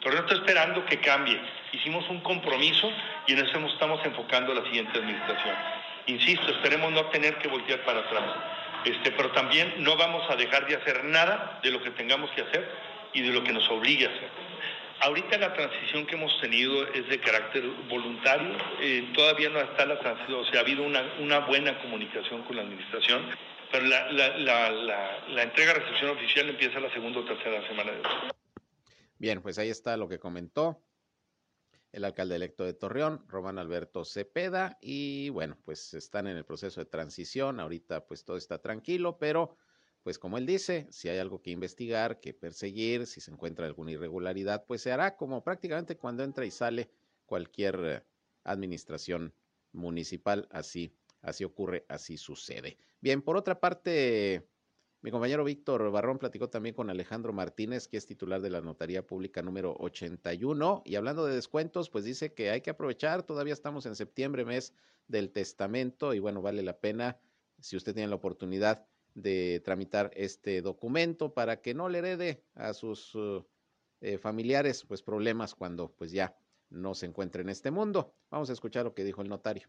Torreón está esperando que cambie. Hicimos un compromiso y en eso estamos enfocando la siguiente administración. Insisto, esperemos no tener que voltear para atrás. Este, pero también no vamos a dejar de hacer nada de lo que tengamos que hacer y de lo que nos obligue a hacer. Ahorita la transición que hemos tenido es de carácter voluntario, eh, todavía no está la transición, o sea, ha habido una, una buena comunicación con la administración, pero la, la, la, la entrega-recepción oficial empieza la segunda o tercera semana de octubre. Bien, pues ahí está lo que comentó el alcalde electo de Torreón, Román Alberto Cepeda, y bueno, pues están en el proceso de transición, ahorita pues todo está tranquilo, pero pues como él dice, si hay algo que investigar, que perseguir, si se encuentra alguna irregularidad, pues se hará como prácticamente cuando entra y sale cualquier administración municipal, así, así ocurre, así sucede. Bien, por otra parte, mi compañero Víctor Barrón platicó también con Alejandro Martínez, que es titular de la Notaría Pública número 81, y hablando de descuentos, pues dice que hay que aprovechar, todavía estamos en septiembre, mes del testamento, y bueno, vale la pena, si usted tiene la oportunidad, de tramitar este documento para que no le herede a sus uh, eh, familiares pues problemas cuando pues ya no se encuentre en este mundo. Vamos a escuchar lo que dijo el notario.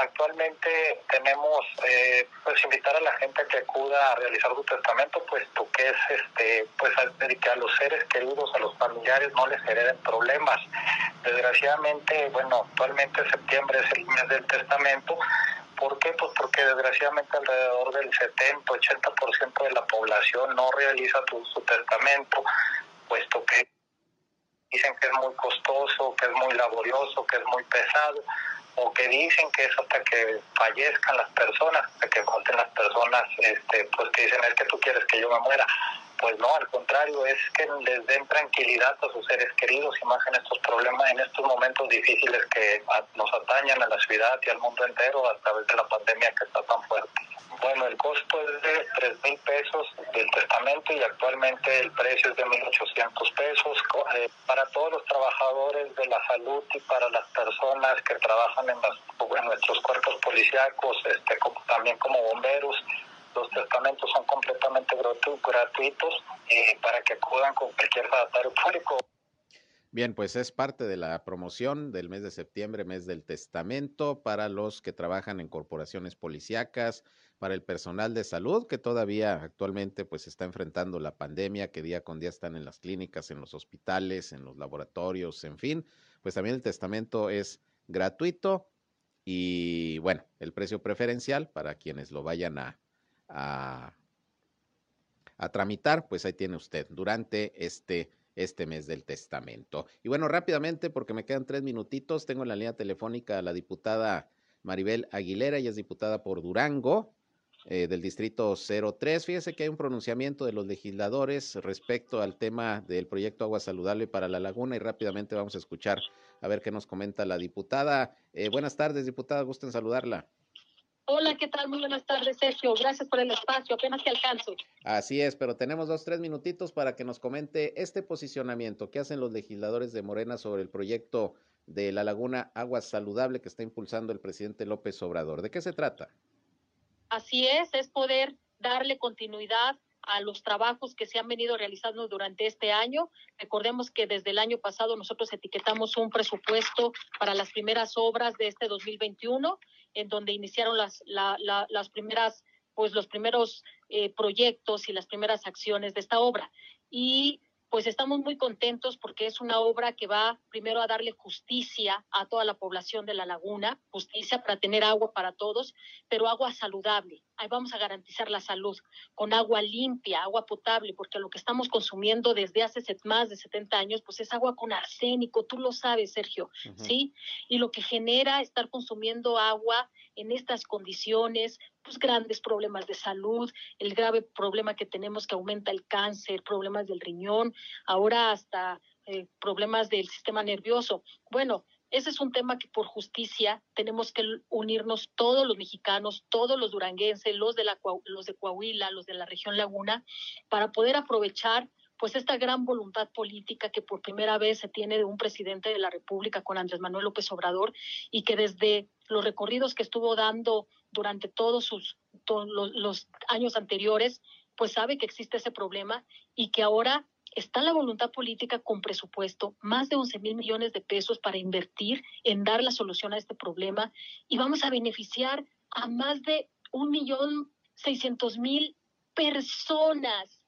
Actualmente tenemos, eh, pues invitar a la gente que acuda a realizar su testamento, puesto que es, este, pues que a los seres queridos, a los familiares no les hereden problemas. Desgraciadamente, bueno, actualmente septiembre es el mes del testamento, ¿Por qué? Pues porque desgraciadamente alrededor del 70-80% de la población no realiza su, testamento, puesto que dicen que es muy costoso, que es muy laborioso, que es muy pesado, o que dicen que es hasta que fallezcan las personas, hasta que falten las personas, este, pues que dicen es que tú quieres que yo me muera. Pues no, al contrario, es que les den tranquilidad a sus seres queridos y más en estos problemas, en estos momentos difíciles que nos atañan a la ciudad y al mundo entero a través de la pandemia que está tan fuerte. Bueno, el costo es de 3 mil pesos del testamento y actualmente el precio es de 1.800 pesos eh, para todos los trabajadores de la salud y para las personas que trabajan en, en nuestros cuerpos policíacos, este, también como bomberos los testamentos son completamente gratuitos eh, para que acudan con cualquier tratado público. Bien, pues es parte de la promoción del mes de septiembre, mes del testamento, para los que trabajan en corporaciones policíacas, para el personal de salud que todavía actualmente pues está enfrentando la pandemia, que día con día están en las clínicas, en los hospitales, en los laboratorios, en fin, pues también el testamento es gratuito y bueno, el precio preferencial para quienes lo vayan a, a, tramitar, pues ahí tiene usted durante este, este mes del testamento. Y bueno, rápidamente, porque me quedan tres minutitos, tengo en la línea telefónica a la diputada Maribel Aguilera, ella es diputada por Durango. Eh, del distrito 03. Fíjese que hay un pronunciamiento de los legisladores respecto al tema del proyecto Agua Saludable para la Laguna y rápidamente vamos a escuchar a ver qué nos comenta la diputada. Eh, buenas tardes, diputada, gusto en saludarla. Hola, ¿qué tal? Muy buenas tardes, Sergio. Gracias por el espacio. Apenas te alcanzo. Así es, pero tenemos dos, tres minutitos para que nos comente este posicionamiento que hacen los legisladores de Morena sobre el proyecto de la Laguna Agua Saludable que está impulsando el presidente López Obrador. ¿De qué se trata? Así es, es poder darle continuidad a los trabajos que se han venido realizando durante este año. Recordemos que desde el año pasado nosotros etiquetamos un presupuesto para las primeras obras de este 2021 en donde iniciaron las, las primeras, pues los primeros eh, proyectos y las primeras acciones de esta obra. Pues estamos muy contentos porque es una obra que va primero a darle justicia a toda la población de la laguna, justicia para tener agua para todos, pero agua saludable, ahí vamos a garantizar la salud con agua limpia, agua potable, porque lo que estamos consumiendo desde hace más de 70 años, pues es agua con arsénico, tú lo sabes, Sergio, ¿sí? Y lo que genera estar consumiendo agua en estas condiciones, pues grandes problemas de salud, el grave problema que tenemos que aumenta el cáncer, problemas del riñón, ahora hasta eh, problemas del sistema nervioso. Bueno, ese es un tema que por justicia tenemos que unirnos todos los mexicanos, todos los duranguenses, los de, los de Coahuila, los de la región Laguna, para poder aprovechar pues esta gran voluntad política que por primera vez se tiene de un presidente de la República con Andrés Manuel López Obrador y que desde los recorridos que estuvo dando durante todos sus los, los años anteriores, pues sabe que existe ese problema y que ahora está la voluntad política con presupuesto, más de 11 mil millones de pesos para invertir en dar la solución a este problema y vamos a beneficiar a más de un millón seiscientos mil personas,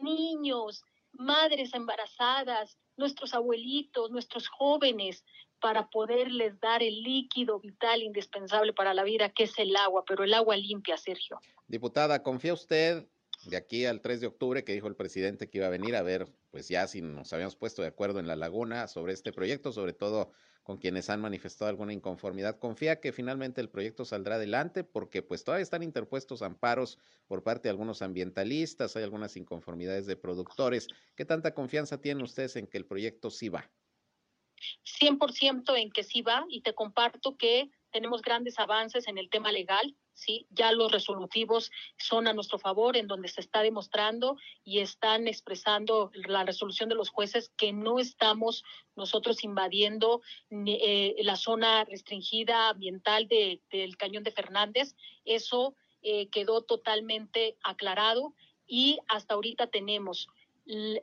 niños, madres embarazadas, nuestros abuelitos, nuestros jóvenes, para poderles dar el líquido vital indispensable para la vida, que es el agua, pero el agua limpia, Sergio. Diputada, ¿confía usted de aquí al 3 de octubre que dijo el presidente que iba a venir a ver, pues ya si nos habíamos puesto de acuerdo en la laguna sobre este proyecto, sobre todo con quienes han manifestado alguna inconformidad. Confía que finalmente el proyecto saldrá adelante porque pues todavía están interpuestos amparos por parte de algunos ambientalistas, hay algunas inconformidades de productores. ¿Qué tanta confianza tienen ustedes en que el proyecto sí va? 100% en que sí va y te comparto que tenemos grandes avances en el tema legal, ¿sí? Ya los resolutivos son a nuestro favor, en donde se está demostrando y están expresando la resolución de los jueces que no estamos nosotros invadiendo eh, la zona restringida ambiental de, del Cañón de Fernández. Eso eh, quedó totalmente aclarado y hasta ahorita tenemos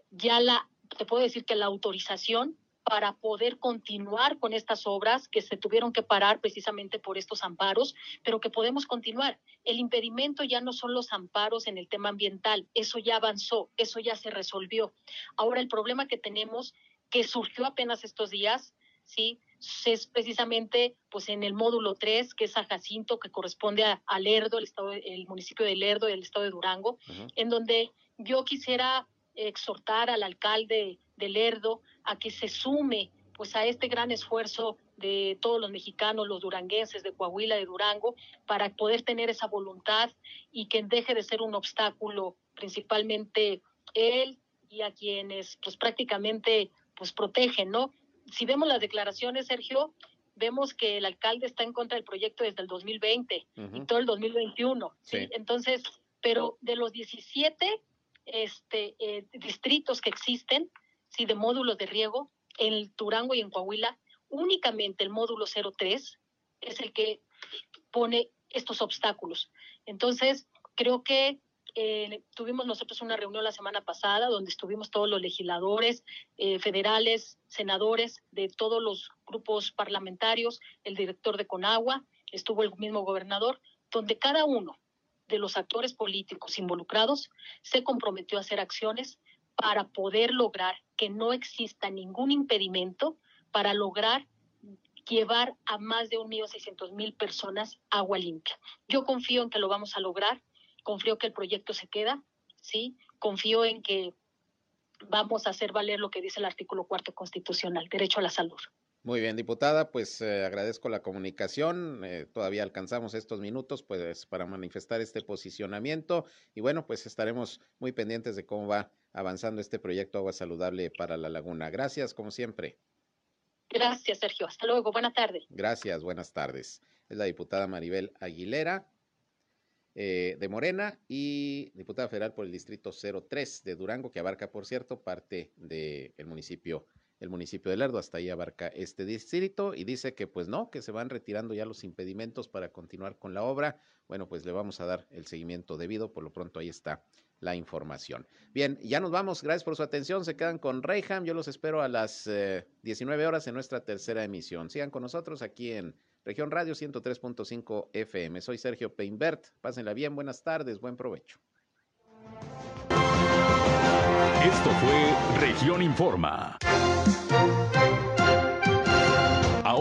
ya la, te puedo decir que la autorización para poder continuar con estas obras que se tuvieron que parar precisamente por estos amparos, pero que podemos continuar. El impedimento ya no son los amparos en el tema ambiental, eso ya avanzó, eso ya se resolvió. Ahora el problema que tenemos, que surgió apenas estos días, ¿sí? es precisamente pues en el módulo 3, que es a Jacinto, que corresponde a, Lerdo, el, estado, el municipio de Lerdo y el estado de Durango, en donde yo quisiera exhortar al alcalde de Lerdo a que se sume pues a este gran esfuerzo de todos los mexicanos, los duranguenses de Coahuila, de Durango, para poder tener esa voluntad y que deje de ser un obstáculo principalmente él y a quienes pues prácticamente pues protegen, ¿no? Si vemos las declaraciones, Sergio, vemos que el alcalde está en contra del proyecto desde el 2020 y todo el 2021, ¿sí? Entonces, pero de los 17 este, eh, distritos que existen, sí, de módulos de riego, en Durango y en Coahuila, únicamente el módulo 03 es el que pone estos obstáculos. Entonces, creo que eh, tuvimos nosotros una reunión la semana pasada donde estuvimos todos los legisladores eh, federales, senadores de todos los grupos parlamentarios, el director de Conagua, estuvo el mismo gobernador, donde cada uno de los actores políticos involucrados se comprometió a hacer acciones para poder lograr que no exista ningún impedimento para lograr llevar a más de 1.600.000 personas agua limpia. Yo confío en que lo vamos a lograr, confío que el proyecto se queda, ¿sí? Confío en que vamos a hacer valer lo que dice el artículo cuarto constitucional, derecho a la salud. Muy bien, diputada, pues eh, agradezco la comunicación. Eh, todavía alcanzamos estos minutos pues para manifestar este posicionamiento y bueno, pues estaremos muy pendientes de cómo va avanzando este proyecto Agua Saludable para la Laguna. Gracias, como siempre. Gracias, Sergio. Hasta luego. Buenas tardes. Gracias, buenas tardes. Es la diputada Maribel Aguilera eh, de Morena y diputada federal por el Distrito 03 de Durango, que abarca, por cierto, parte del municipio el municipio de Lerdo, hasta ahí abarca este distrito y dice que pues no, que se van retirando ya los impedimentos para continuar con la obra. Bueno, pues le vamos a dar el seguimiento debido, por lo pronto ahí está la información. Bien, ya nos vamos, gracias por su atención, se quedan con Reyham, yo los espero a las 19 eh, horas en nuestra tercera emisión. Sigan con nosotros aquí en Región Radio 103.5 FM. Soy Sergio Peinbert, pásenla bien, buenas tardes, buen provecho. Esto fue Región Informa.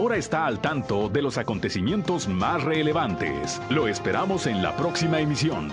ahora está al tanto de los acontecimientos más relevantes. Lo esperamos en la próxima emisión.